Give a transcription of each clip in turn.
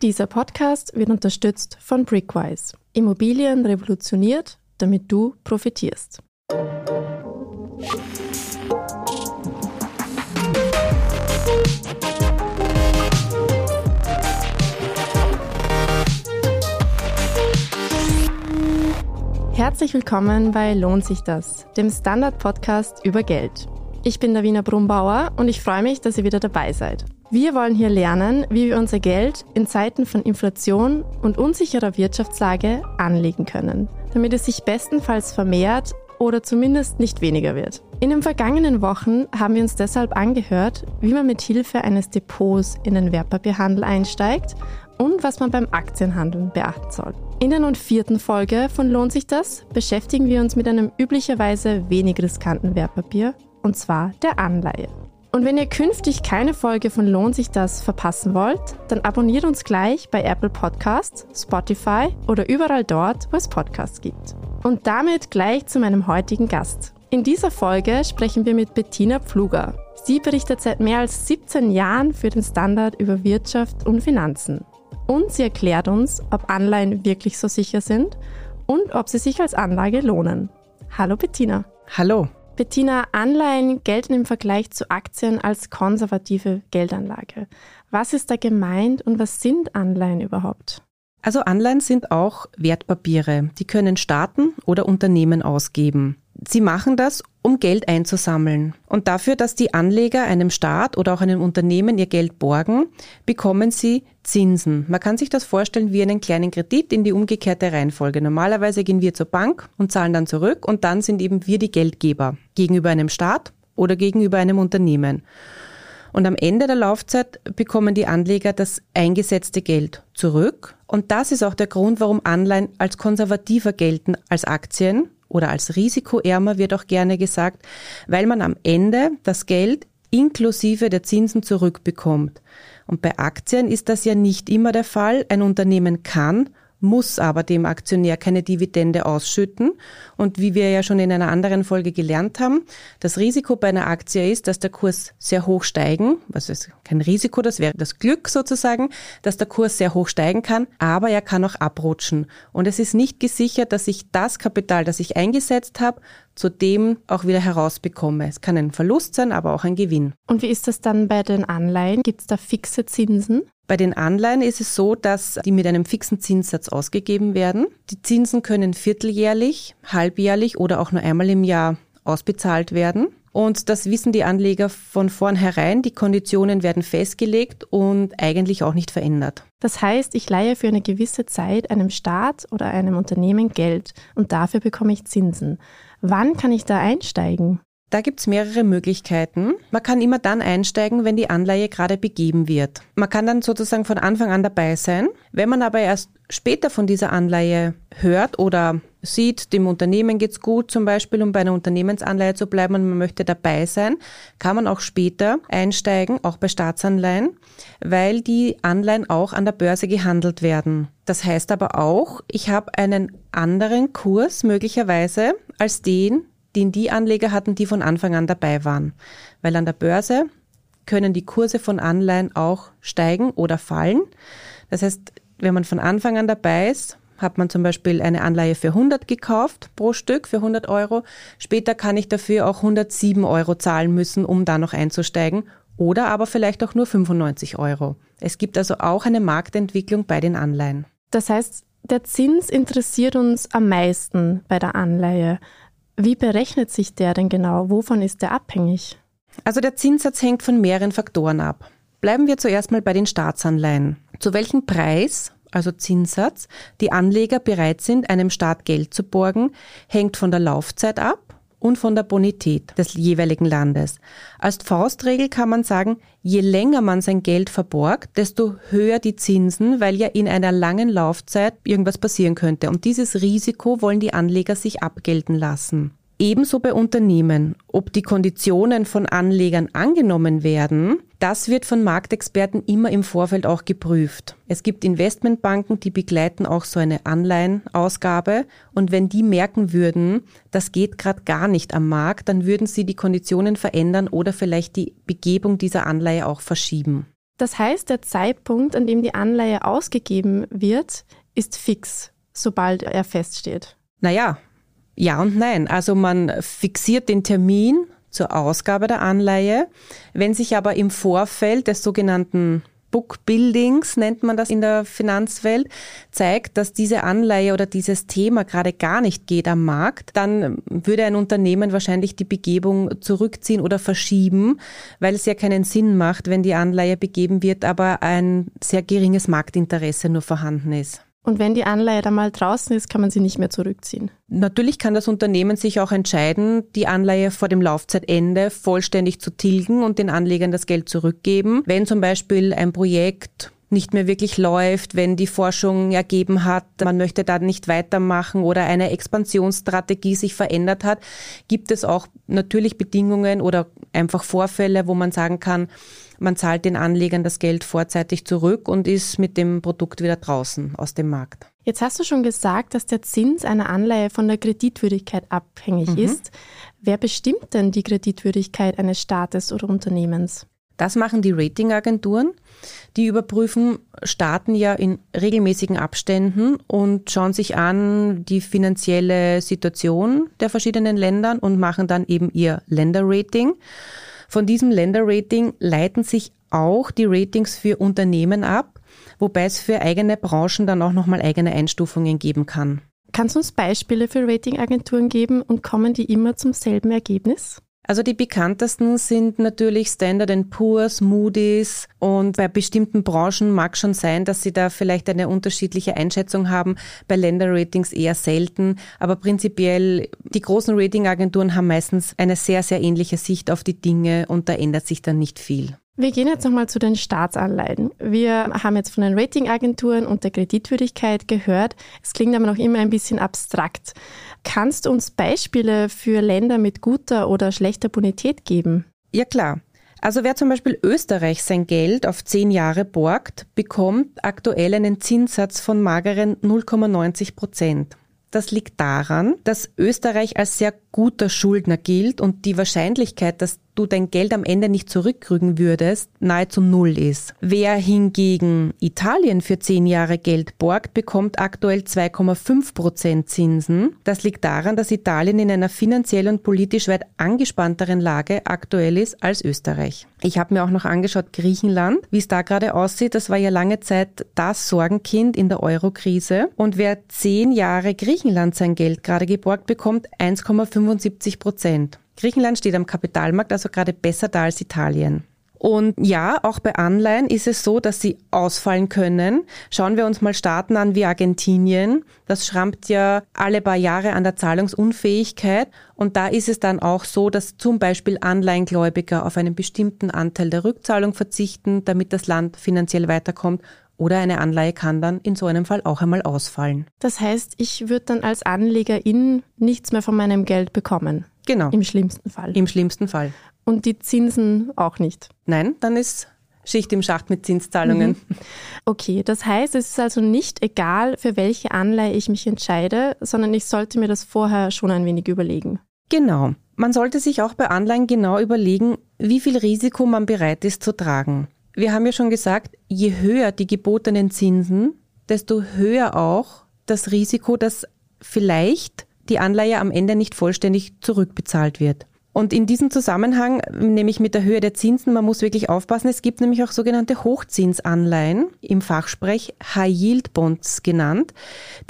Dieser Podcast wird unterstützt von Brickwise. Immobilien revolutioniert, damit du profitierst. Herzlich willkommen bei Lohnt sich das, dem Standard-Podcast über Geld. Ich bin Davina Brumbauer und ich freue mich, dass ihr wieder dabei seid. Wir wollen hier lernen, wie wir unser Geld in Zeiten von Inflation und unsicherer Wirtschaftslage anlegen können, damit es sich bestenfalls vermehrt oder zumindest nicht weniger wird. In den vergangenen Wochen haben wir uns deshalb angehört, wie man mit Hilfe eines Depots in den Wertpapierhandel einsteigt und was man beim Aktienhandeln beachten soll. In der nun vierten Folge von Lohnt sich das beschäftigen wir uns mit einem üblicherweise wenig riskanten Wertpapier, und zwar der Anleihe. Und wenn ihr künftig keine Folge von Lohnt sich das verpassen wollt, dann abonniert uns gleich bei Apple Podcasts, Spotify oder überall dort, wo es Podcasts gibt. Und damit gleich zu meinem heutigen Gast. In dieser Folge sprechen wir mit Bettina Pfluger. Sie berichtet seit mehr als 17 Jahren für den Standard über Wirtschaft und Finanzen. Und sie erklärt uns, ob Anleihen wirklich so sicher sind und ob sie sich als Anlage lohnen. Hallo Bettina. Hallo. Bettina, Anleihen gelten im Vergleich zu Aktien als konservative Geldanlage. Was ist da gemeint und was sind Anleihen überhaupt? Also Anleihen sind auch Wertpapiere. Die können Staaten oder Unternehmen ausgeben. Sie machen das, um Geld einzusammeln. Und dafür, dass die Anleger einem Staat oder auch einem Unternehmen ihr Geld borgen, bekommen sie Zinsen. Man kann sich das vorstellen wie einen kleinen Kredit in die umgekehrte Reihenfolge. Normalerweise gehen wir zur Bank und zahlen dann zurück und dann sind eben wir die Geldgeber gegenüber einem Staat oder gegenüber einem Unternehmen. Und am Ende der Laufzeit bekommen die Anleger das eingesetzte Geld zurück. Und das ist auch der Grund, warum Anleihen als konservativer gelten als Aktien oder als risikoärmer wird auch gerne gesagt, weil man am Ende das Geld inklusive der Zinsen zurückbekommt. Und bei Aktien ist das ja nicht immer der Fall. Ein Unternehmen kann muss aber dem Aktionär keine Dividende ausschütten. Und wie wir ja schon in einer anderen Folge gelernt haben, das Risiko bei einer Aktie ist, dass der Kurs sehr hoch steigen, was ist kein Risiko, das wäre das Glück sozusagen, dass der Kurs sehr hoch steigen kann, aber er kann auch abrutschen. Und es ist nicht gesichert, dass ich das Kapital, das ich eingesetzt habe, zu dem auch wieder herausbekomme. Es kann ein Verlust sein, aber auch ein Gewinn. Und wie ist das dann bei den Anleihen? Gibt es da fixe Zinsen? Bei den Anleihen ist es so, dass die mit einem fixen Zinssatz ausgegeben werden. Die Zinsen können vierteljährlich, halbjährlich oder auch nur einmal im Jahr ausbezahlt werden. Und das wissen die Anleger von vornherein. Die Konditionen werden festgelegt und eigentlich auch nicht verändert. Das heißt, ich leihe für eine gewisse Zeit einem Staat oder einem Unternehmen Geld und dafür bekomme ich Zinsen. Wann kann ich da einsteigen? Da gibt's mehrere Möglichkeiten. Man kann immer dann einsteigen, wenn die Anleihe gerade begeben wird. Man kann dann sozusagen von Anfang an dabei sein. Wenn man aber erst später von dieser Anleihe hört oder sieht, dem Unternehmen geht's gut zum Beispiel, um bei einer Unternehmensanleihe zu bleiben und man möchte dabei sein, kann man auch später einsteigen, auch bei Staatsanleihen, weil die Anleihen auch an der Börse gehandelt werden. Das heißt aber auch, ich habe einen anderen Kurs möglicherweise als den, den die Anleger hatten, die von Anfang an dabei waren. Weil an der Börse können die Kurse von Anleihen auch steigen oder fallen. Das heißt, wenn man von Anfang an dabei ist, hat man zum Beispiel eine Anleihe für 100 gekauft pro Stück für 100 Euro. Später kann ich dafür auch 107 Euro zahlen müssen, um da noch einzusteigen. Oder aber vielleicht auch nur 95 Euro. Es gibt also auch eine Marktentwicklung bei den Anleihen. Das heißt, der Zins interessiert uns am meisten bei der Anleihe. Wie berechnet sich der denn genau? Wovon ist der abhängig? Also der Zinssatz hängt von mehreren Faktoren ab. Bleiben wir zuerst mal bei den Staatsanleihen. Zu welchem Preis, also Zinssatz, die Anleger bereit sind, einem Staat Geld zu borgen, hängt von der Laufzeit ab und von der Bonität des jeweiligen Landes. Als Faustregel kann man sagen, je länger man sein Geld verborgt, desto höher die Zinsen, weil ja in einer langen Laufzeit irgendwas passieren könnte. Und dieses Risiko wollen die Anleger sich abgelten lassen. Ebenso bei Unternehmen. Ob die Konditionen von Anlegern angenommen werden, das wird von Marktexperten immer im Vorfeld auch geprüft. Es gibt Investmentbanken, die begleiten auch so eine Anleihenausgabe und wenn die merken würden, das geht gerade gar nicht am Markt, dann würden sie die Konditionen verändern oder vielleicht die Begebung dieser Anleihe auch verschieben. Das heißt, der Zeitpunkt, an dem die Anleihe ausgegeben wird, ist fix, sobald er feststeht. Naja, ja und nein. Also man fixiert den Termin zur Ausgabe der Anleihe. Wenn sich aber im Vorfeld des sogenannten Bookbuildings nennt man das in der Finanzwelt, zeigt, dass diese Anleihe oder dieses Thema gerade gar nicht geht am Markt, dann würde ein Unternehmen wahrscheinlich die Begebung zurückziehen oder verschieben, weil es ja keinen Sinn macht, wenn die Anleihe begeben wird, aber ein sehr geringes Marktinteresse nur vorhanden ist. Und wenn die Anleihe dann mal draußen ist, kann man sie nicht mehr zurückziehen. Natürlich kann das Unternehmen sich auch entscheiden, die Anleihe vor dem Laufzeitende vollständig zu tilgen und den Anlegern das Geld zurückgeben. Wenn zum Beispiel ein Projekt nicht mehr wirklich läuft, wenn die Forschung ergeben hat, man möchte da nicht weitermachen oder eine Expansionsstrategie sich verändert hat, gibt es auch natürlich Bedingungen oder einfach Vorfälle, wo man sagen kann, man zahlt den Anlegern das Geld vorzeitig zurück und ist mit dem Produkt wieder draußen aus dem Markt. Jetzt hast du schon gesagt, dass der Zins einer Anleihe von der Kreditwürdigkeit abhängig mhm. ist. Wer bestimmt denn die Kreditwürdigkeit eines Staates oder Unternehmens? Das machen die Ratingagenturen. Die überprüfen Staaten ja in regelmäßigen Abständen und schauen sich an die finanzielle Situation der verschiedenen Länder und machen dann eben ihr Länderrating. Von diesem Länderrating leiten sich auch die Ratings für Unternehmen ab, wobei es für eigene Branchen dann auch nochmal eigene Einstufungen geben kann. Kannst du uns Beispiele für Ratingagenturen geben und kommen die immer zum selben Ergebnis? Also die bekanntesten sind natürlich Standard Poor's, Moody's und bei bestimmten Branchen mag schon sein, dass sie da vielleicht eine unterschiedliche Einschätzung haben. Bei Länderratings eher selten, aber prinzipiell die großen Ratingagenturen haben meistens eine sehr, sehr ähnliche Sicht auf die Dinge und da ändert sich dann nicht viel. Wir gehen jetzt nochmal zu den Staatsanleihen. Wir haben jetzt von den Ratingagenturen und der Kreditwürdigkeit gehört. Es klingt aber noch immer ein bisschen abstrakt. Kannst du uns Beispiele für Länder mit guter oder schlechter Bonität geben? Ja klar. Also wer zum Beispiel Österreich sein Geld auf zehn Jahre borgt, bekommt aktuell einen Zinssatz von mageren 0,90 Prozent. Das liegt daran, dass Österreich als sehr guter Schuldner gilt und die Wahrscheinlichkeit, dass du dein Geld am Ende nicht zurückkriegen würdest, nahezu null ist. Wer hingegen Italien für zehn Jahre Geld borgt, bekommt aktuell 2,5 Prozent Zinsen. Das liegt daran, dass Italien in einer finanziell und politisch weit angespannteren Lage aktuell ist als Österreich. Ich habe mir auch noch angeschaut Griechenland, wie es da gerade aussieht. Das war ja lange Zeit das Sorgenkind in der Euro-Krise. Und wer zehn Jahre Griechenland sein Geld gerade geborgt bekommt, 1,5 75 Prozent. Griechenland steht am Kapitalmarkt also gerade besser da als Italien. Und ja, auch bei Anleihen ist es so, dass sie ausfallen können. Schauen wir uns mal Staaten an wie Argentinien. Das schrammt ja alle paar Jahre an der Zahlungsunfähigkeit. Und da ist es dann auch so, dass zum Beispiel Anleihengläubiger auf einen bestimmten Anteil der Rückzahlung verzichten, damit das Land finanziell weiterkommt oder eine Anleihe kann dann in so einem Fall auch einmal ausfallen. Das heißt, ich würde dann als Anlegerin nichts mehr von meinem Geld bekommen. Genau. Im schlimmsten Fall. Im schlimmsten Fall. Und die Zinsen auch nicht. Nein, dann ist Schicht im Schacht mit Zinszahlungen. Mhm. Okay, das heißt, es ist also nicht egal, für welche Anleihe ich mich entscheide, sondern ich sollte mir das vorher schon ein wenig überlegen. Genau. Man sollte sich auch bei Anleihen genau überlegen, wie viel Risiko man bereit ist zu tragen. Wir haben ja schon gesagt, je höher die gebotenen Zinsen, desto höher auch das Risiko, dass vielleicht die Anleihe am Ende nicht vollständig zurückbezahlt wird. Und in diesem Zusammenhang, nämlich mit der Höhe der Zinsen, man muss wirklich aufpassen, es gibt nämlich auch sogenannte Hochzinsanleihen, im Fachsprech High Yield Bonds genannt,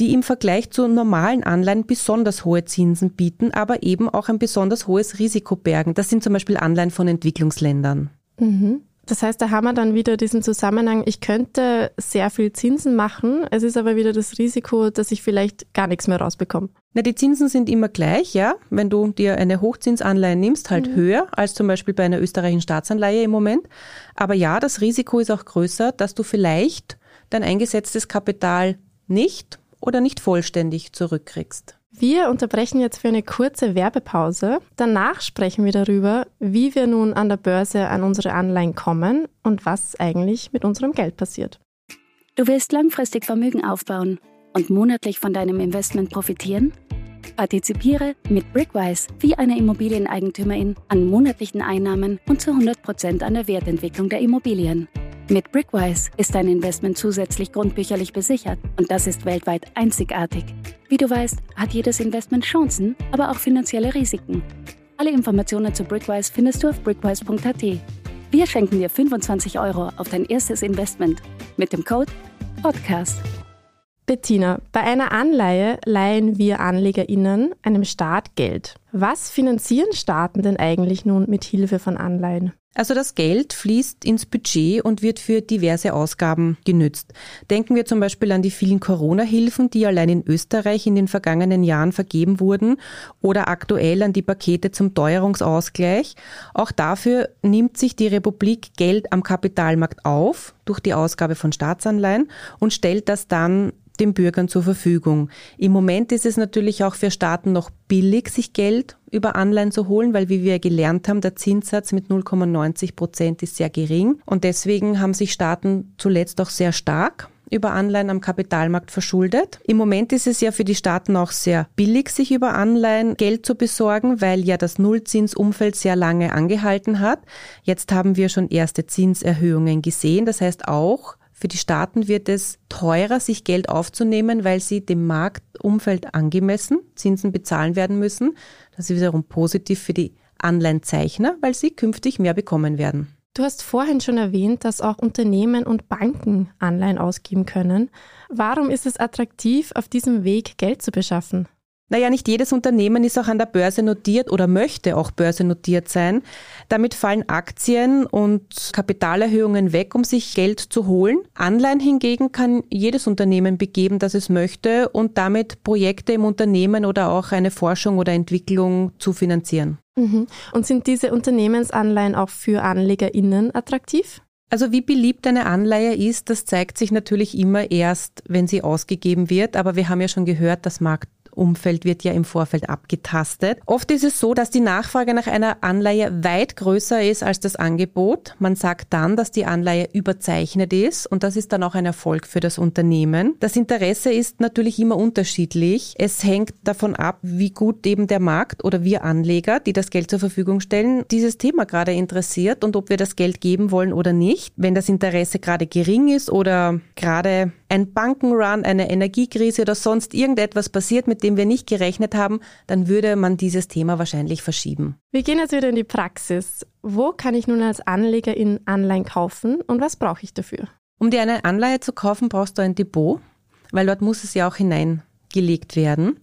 die im Vergleich zu normalen Anleihen besonders hohe Zinsen bieten, aber eben auch ein besonders hohes Risiko bergen. Das sind zum Beispiel Anleihen von Entwicklungsländern. Mhm. Das heißt, da haben wir dann wieder diesen Zusammenhang, ich könnte sehr viel Zinsen machen, es ist aber wieder das Risiko, dass ich vielleicht gar nichts mehr rausbekomme. Na, die Zinsen sind immer gleich, ja. Wenn du dir eine Hochzinsanleihe nimmst, halt mhm. höher als zum Beispiel bei einer österreichischen Staatsanleihe im Moment. Aber ja, das Risiko ist auch größer, dass du vielleicht dein eingesetztes Kapital nicht oder nicht vollständig zurückkriegst. Wir unterbrechen jetzt für eine kurze Werbepause. Danach sprechen wir darüber, wie wir nun an der Börse an unsere Anleihen kommen und was eigentlich mit unserem Geld passiert. Du willst langfristig Vermögen aufbauen und monatlich von deinem Investment profitieren? Partizipiere mit Brickwise wie eine Immobilieneigentümerin an monatlichen Einnahmen und zu 100% an der Wertentwicklung der Immobilien. Mit Brickwise ist dein Investment zusätzlich grundbücherlich besichert und das ist weltweit einzigartig. Wie du weißt, hat jedes Investment Chancen, aber auch finanzielle Risiken. Alle Informationen zu Brickwise findest du auf brickwise.at. Wir schenken dir 25 Euro auf dein erstes Investment mit dem Code PODCAST. Bettina, bei einer Anleihe leihen wir AnlegerInnen einem Staat Geld. Was finanzieren Staaten denn eigentlich nun mit Hilfe von Anleihen? Also das Geld fließt ins Budget und wird für diverse Ausgaben genützt. Denken wir zum Beispiel an die vielen Corona-Hilfen, die allein in Österreich in den vergangenen Jahren vergeben wurden oder aktuell an die Pakete zum Teuerungsausgleich. Auch dafür nimmt sich die Republik Geld am Kapitalmarkt auf durch die Ausgabe von Staatsanleihen und stellt das dann den Bürgern zur Verfügung. Im Moment ist es natürlich auch für Staaten noch billig, sich Geld über Anleihen zu holen, weil wie wir gelernt haben, der Zinssatz mit 0,90 Prozent ist sehr gering und deswegen haben sich Staaten zuletzt auch sehr stark über Anleihen am Kapitalmarkt verschuldet. Im Moment ist es ja für die Staaten auch sehr billig, sich über Anleihen Geld zu besorgen, weil ja das Nullzinsumfeld sehr lange angehalten hat. Jetzt haben wir schon erste Zinserhöhungen gesehen. Das heißt auch, für die Staaten wird es teurer, sich Geld aufzunehmen, weil sie dem Marktumfeld angemessen Zinsen bezahlen werden müssen. Das ist wiederum positiv für die Anleihenzeichner, weil sie künftig mehr bekommen werden. Du hast vorhin schon erwähnt, dass auch Unternehmen und Banken Anleihen ausgeben können. Warum ist es attraktiv, auf diesem Weg Geld zu beschaffen? Naja, nicht jedes Unternehmen ist auch an der Börse notiert oder möchte auch börsennotiert sein. Damit fallen Aktien und Kapitalerhöhungen weg, um sich Geld zu holen. Anleihen hingegen kann jedes Unternehmen begeben, das es möchte und damit Projekte im Unternehmen oder auch eine Forschung oder Entwicklung zu finanzieren. Mhm. Und sind diese Unternehmensanleihen auch für AnlegerInnen attraktiv? Also wie beliebt eine Anleihe ist, das zeigt sich natürlich immer erst, wenn sie ausgegeben wird. Aber wir haben ja schon gehört, das Markt Umfeld wird ja im Vorfeld abgetastet. Oft ist es so, dass die Nachfrage nach einer Anleihe weit größer ist als das Angebot. Man sagt dann, dass die Anleihe überzeichnet ist und das ist dann auch ein Erfolg für das Unternehmen. Das Interesse ist natürlich immer unterschiedlich. Es hängt davon ab, wie gut eben der Markt oder wir Anleger, die das Geld zur Verfügung stellen, dieses Thema gerade interessiert und ob wir das Geld geben wollen oder nicht. Wenn das Interesse gerade gering ist oder gerade ein Bankenrun, eine Energiekrise oder sonst irgendetwas passiert, mit dem wir nicht gerechnet haben, dann würde man dieses Thema wahrscheinlich verschieben. Wir gehen jetzt wieder in die Praxis. Wo kann ich nun als Anleger in Anleihen kaufen und was brauche ich dafür? Um dir eine Anleihe zu kaufen, brauchst du ein Depot, weil dort muss es ja auch hineingelegt werden.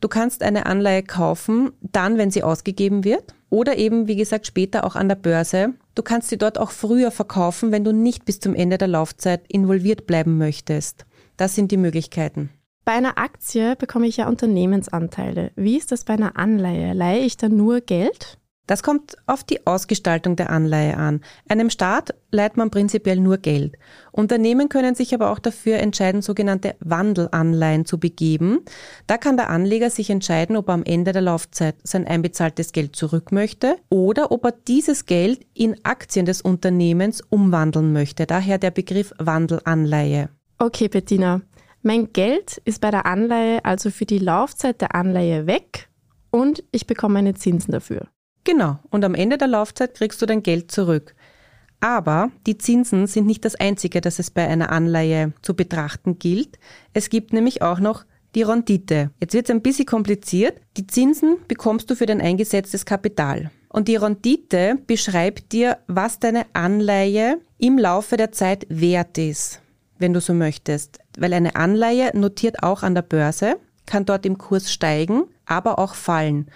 Du kannst eine Anleihe kaufen, dann, wenn sie ausgegeben wird oder eben, wie gesagt, später auch an der Börse. Du kannst sie dort auch früher verkaufen, wenn du nicht bis zum Ende der Laufzeit involviert bleiben möchtest. Das sind die Möglichkeiten. Bei einer Aktie bekomme ich ja Unternehmensanteile. Wie ist das bei einer Anleihe? Leihe ich dann nur Geld? Das kommt auf die Ausgestaltung der Anleihe an. Einem Staat leiht man prinzipiell nur Geld. Unternehmen können sich aber auch dafür entscheiden, sogenannte Wandelanleihen zu begeben. Da kann der Anleger sich entscheiden, ob er am Ende der Laufzeit sein einbezahltes Geld zurück möchte oder ob er dieses Geld in Aktien des Unternehmens umwandeln möchte. Daher der Begriff Wandelanleihe. Okay, Bettina. Mein Geld ist bei der Anleihe also für die Laufzeit der Anleihe weg und ich bekomme meine Zinsen dafür. Genau, und am Ende der Laufzeit kriegst du dein Geld zurück. Aber die Zinsen sind nicht das Einzige, das es bei einer Anleihe zu betrachten gilt. Es gibt nämlich auch noch die Rendite. Jetzt wird es ein bisschen kompliziert. Die Zinsen bekommst du für dein eingesetztes Kapital. Und die Rendite beschreibt dir, was deine Anleihe im Laufe der Zeit wert ist, wenn du so möchtest. Weil eine Anleihe notiert auch an der Börse, kann dort im Kurs steigen, aber auch fallen.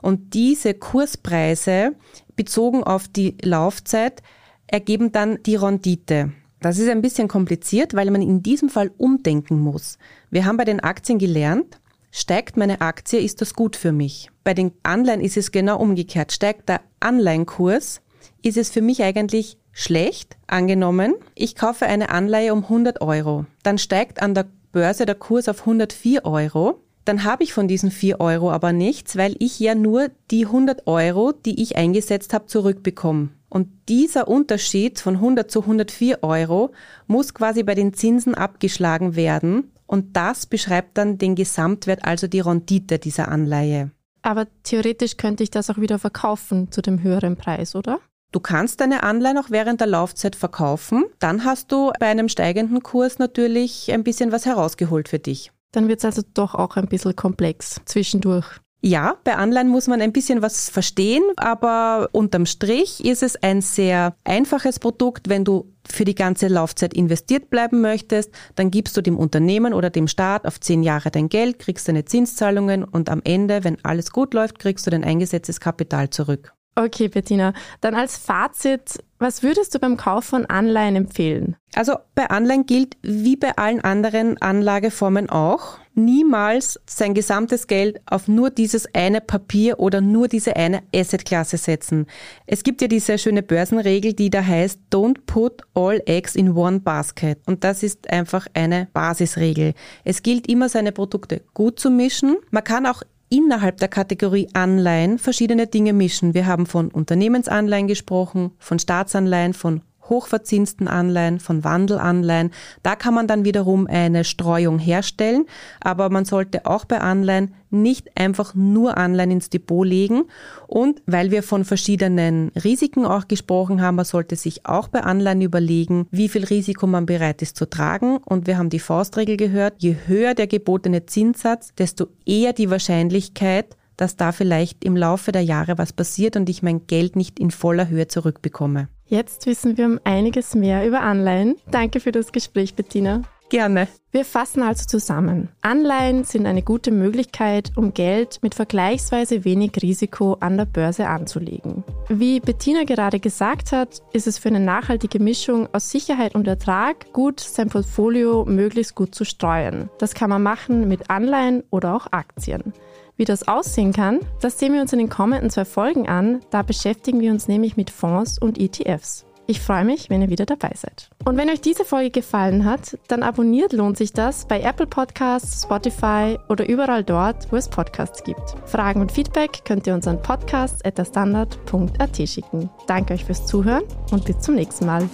Und diese Kurspreise bezogen auf die Laufzeit ergeben dann die Rendite. Das ist ein bisschen kompliziert, weil man in diesem Fall umdenken muss. Wir haben bei den Aktien gelernt, steigt meine Aktie, ist das gut für mich. Bei den Anleihen ist es genau umgekehrt. Steigt der Anleihenkurs, ist es für mich eigentlich schlecht. Angenommen, ich kaufe eine Anleihe um 100 Euro. Dann steigt an der Börse der Kurs auf 104 Euro dann habe ich von diesen 4 Euro aber nichts, weil ich ja nur die 100 Euro, die ich eingesetzt habe, zurückbekomme. Und dieser Unterschied von 100 zu 104 Euro muss quasi bei den Zinsen abgeschlagen werden. Und das beschreibt dann den Gesamtwert, also die Rendite dieser Anleihe. Aber theoretisch könnte ich das auch wieder verkaufen zu dem höheren Preis, oder? Du kannst deine Anleihen auch während der Laufzeit verkaufen. Dann hast du bei einem steigenden Kurs natürlich ein bisschen was herausgeholt für dich. Dann wird es also doch auch ein bisschen komplex zwischendurch. Ja, bei Anleihen muss man ein bisschen was verstehen, aber unterm Strich ist es ein sehr einfaches Produkt. Wenn du für die ganze Laufzeit investiert bleiben möchtest, dann gibst du dem Unternehmen oder dem Staat auf zehn Jahre dein Geld, kriegst deine Zinszahlungen und am Ende, wenn alles gut läuft, kriegst du dein eingesetztes Kapital zurück. Okay, Bettina. Dann als Fazit, was würdest du beim Kauf von Anleihen empfehlen? Also bei Anleihen gilt wie bei allen anderen Anlageformen auch, niemals sein gesamtes Geld auf nur dieses eine Papier oder nur diese eine Assetklasse setzen. Es gibt ja diese schöne Börsenregel, die da heißt, don't put all eggs in one basket. Und das ist einfach eine Basisregel. Es gilt immer, seine Produkte gut zu mischen. Man kann auch innerhalb der Kategorie Anleihen verschiedene Dinge mischen. Wir haben von Unternehmensanleihen gesprochen, von Staatsanleihen, von hochverzinsten Anleihen, von Wandelanleihen. Da kann man dann wiederum eine Streuung herstellen, aber man sollte auch bei Anleihen nicht einfach nur Anleihen ins Depot legen. Und weil wir von verschiedenen Risiken auch gesprochen haben, man sollte sich auch bei Anleihen überlegen, wie viel Risiko man bereit ist zu tragen. Und wir haben die Faustregel gehört, je höher der gebotene Zinssatz, desto eher die Wahrscheinlichkeit, dass da vielleicht im Laufe der Jahre was passiert und ich mein Geld nicht in voller Höhe zurückbekomme. Jetzt wissen wir um einiges mehr über Anleihen. Danke für das Gespräch, Bettina. Gerne. Wir fassen also zusammen. Anleihen sind eine gute Möglichkeit, um Geld mit vergleichsweise wenig Risiko an der Börse anzulegen. Wie Bettina gerade gesagt hat, ist es für eine nachhaltige Mischung aus Sicherheit und Ertrag gut, sein Portfolio möglichst gut zu streuen. Das kann man machen mit Anleihen oder auch Aktien. Wie das aussehen kann, das sehen wir uns in den kommenden zwei Folgen an. Da beschäftigen wir uns nämlich mit Fonds und ETFs. Ich freue mich, wenn ihr wieder dabei seid. Und wenn euch diese Folge gefallen hat, dann abonniert lohnt sich das bei Apple Podcasts, Spotify oder überall dort, wo es Podcasts gibt. Fragen und Feedback könnt ihr uns an podcast.derstandard.at schicken. Danke euch fürs Zuhören und bis zum nächsten Mal.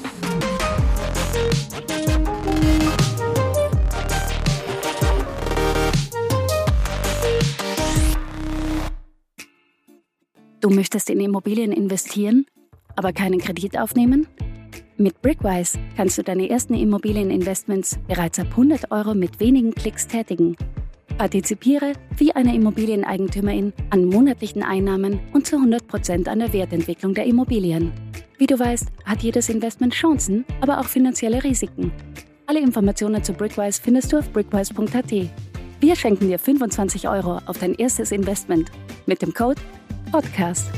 Du möchtest in Immobilien investieren, aber keinen Kredit aufnehmen? Mit Brickwise kannst du deine ersten Immobilieninvestments bereits ab 100 Euro mit wenigen Klicks tätigen. Partizipiere wie eine Immobilieneigentümerin an monatlichen Einnahmen und zu 100 Prozent an der Wertentwicklung der Immobilien. Wie du weißt, hat jedes Investment Chancen, aber auch finanzielle Risiken. Alle Informationen zu Brickwise findest du auf brickwise.at. Wir schenken dir 25 Euro auf dein erstes Investment mit dem Code Podcast.